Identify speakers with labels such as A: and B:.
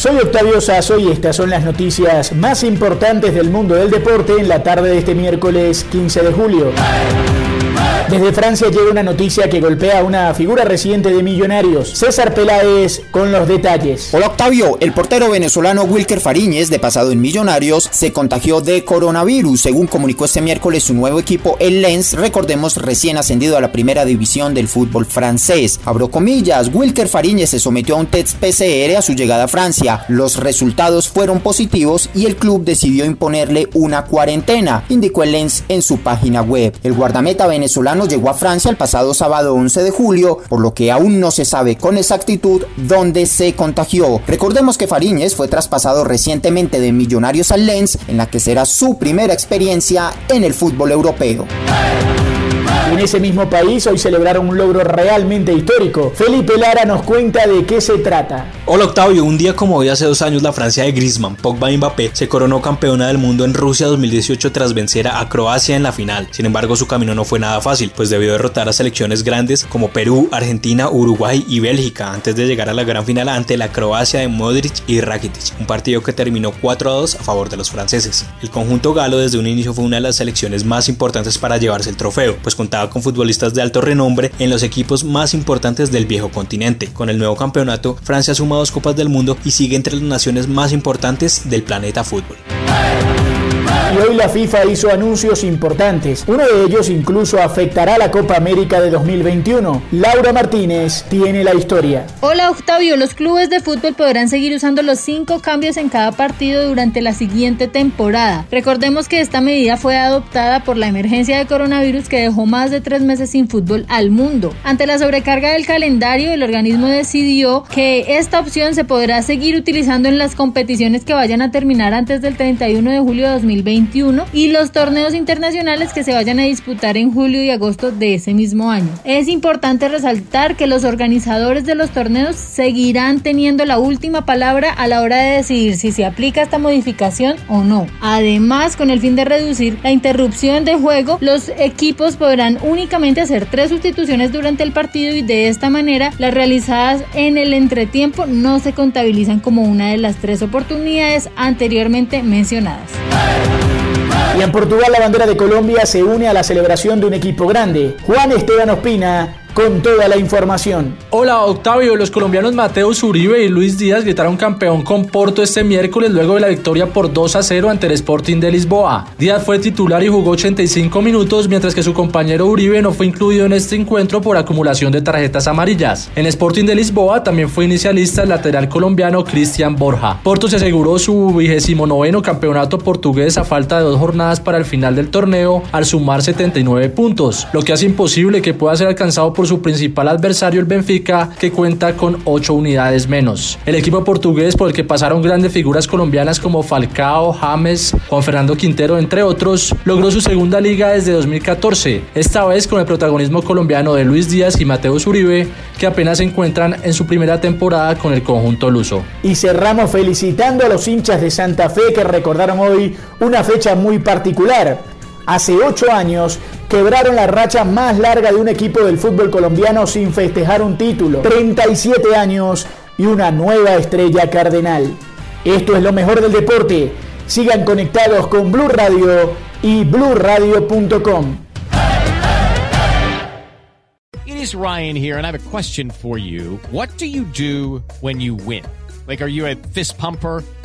A: Soy Octavio Sazo y estas son las noticias más importantes del mundo del deporte en la tarde de este miércoles 15 de julio. Desde Francia llega una noticia que golpea a una figura reciente de Millonarios. César Peláez con los detalles.
B: Hola Octavio, el portero venezolano Wilker Fariñez, de pasado en Millonarios, se contagió de coronavirus, según comunicó este miércoles su nuevo equipo, el Lens, recordemos recién ascendido a la primera división del fútbol francés. Abro comillas, Wilker Fariñez se sometió a un test PCR a su llegada a Francia. Los resultados fueron positivos y el club decidió imponerle una cuarentena, indicó el Lens en su página web. El guardameta venezolano llegó a Francia el pasado sábado 11 de julio, por lo que aún no se sabe con exactitud dónde se contagió. Recordemos que Fariñez fue traspasado recientemente de Millonarios al Lens, en la que será su primera experiencia en el fútbol europeo.
A: En ese mismo país hoy celebraron un logro realmente histórico. Felipe Lara nos cuenta de qué se trata.
C: Hola Octavio, un día como hoy hace dos años la Francia de Griezmann, Pogba y Mbappé se coronó campeona del mundo en Rusia 2018 tras vencer a Croacia en la final. Sin embargo su camino no fue nada fácil, pues debió derrotar a selecciones grandes como Perú, Argentina, Uruguay y Bélgica antes de llegar a la gran final ante la Croacia de Modric y Rakitic, un partido que terminó 4 a 2 a favor de los franceses. El conjunto galo desde un inicio fue una de las selecciones más importantes para llevarse el trofeo, pues contaba con futbolistas de alto renombre en los equipos más importantes del viejo continente. Con el nuevo campeonato, Francia suma dos Copas del Mundo y sigue entre las naciones más importantes del planeta fútbol.
A: Y hoy la FIFA hizo anuncios importantes. Uno de ellos incluso afectará a la Copa América de 2021. Laura Martínez tiene la historia.
D: Hola Octavio, los clubes de fútbol podrán seguir usando los cinco cambios en cada partido durante la siguiente temporada. Recordemos que esta medida fue adoptada por la emergencia de coronavirus que dejó más de tres meses sin fútbol al mundo. Ante la sobrecarga del calendario, el organismo decidió que esta opción se podrá seguir utilizando en las competiciones que vayan a terminar antes del 31 de julio de 2021 y los torneos internacionales que se vayan a disputar en julio y agosto de ese mismo año. Es importante resaltar que los organizadores de los torneos seguirán teniendo la última palabra a la hora de decidir si se aplica esta modificación o no. Además, con el fin de reducir la interrupción de juego, los equipos podrán únicamente hacer tres sustituciones durante el partido y de esta manera las realizadas en el entretiempo no se contabilizan como una de las tres oportunidades anteriormente mencionadas.
A: Y en Portugal la bandera de Colombia se une a la celebración de un equipo grande. Juan Esteban Ospina con toda la información.
E: Hola Octavio, los colombianos Mateus Uribe y Luis Díaz gritaron campeón con Porto este miércoles luego de la victoria por 2 a 0 ante el Sporting de Lisboa. Díaz fue titular y jugó 85 minutos mientras que su compañero Uribe no fue incluido en este encuentro por acumulación de tarjetas amarillas. En Sporting de Lisboa también fue inicialista el lateral colombiano Cristian Borja. Porto se aseguró su vigésimo noveno campeonato portugués a falta de dos jornadas para el final del torneo al sumar 79 puntos, lo que hace imposible que pueda ser alcanzado por por su principal adversario el Benfica, que cuenta con 8 unidades menos. El equipo portugués por el que pasaron grandes figuras colombianas como Falcao, James, Juan Fernando Quintero, entre otros, logró su segunda liga desde 2014, esta vez con el protagonismo colombiano de Luis Díaz y Mateo Uribe, que apenas se encuentran en su primera temporada con el conjunto luso.
A: Y cerramos felicitando a los hinchas de Santa Fe que recordaron hoy una fecha muy particular. Hace ocho años quebraron la racha más larga de un equipo del fútbol colombiano sin festejar un título. 37 años y una nueva estrella cardenal. Esto es lo mejor del deporte. Sigan conectados con Blue Radio y bluradio.com.
F: It is Ryan here and I have a question for you. What do you do when you win? Like are you a fist pumper?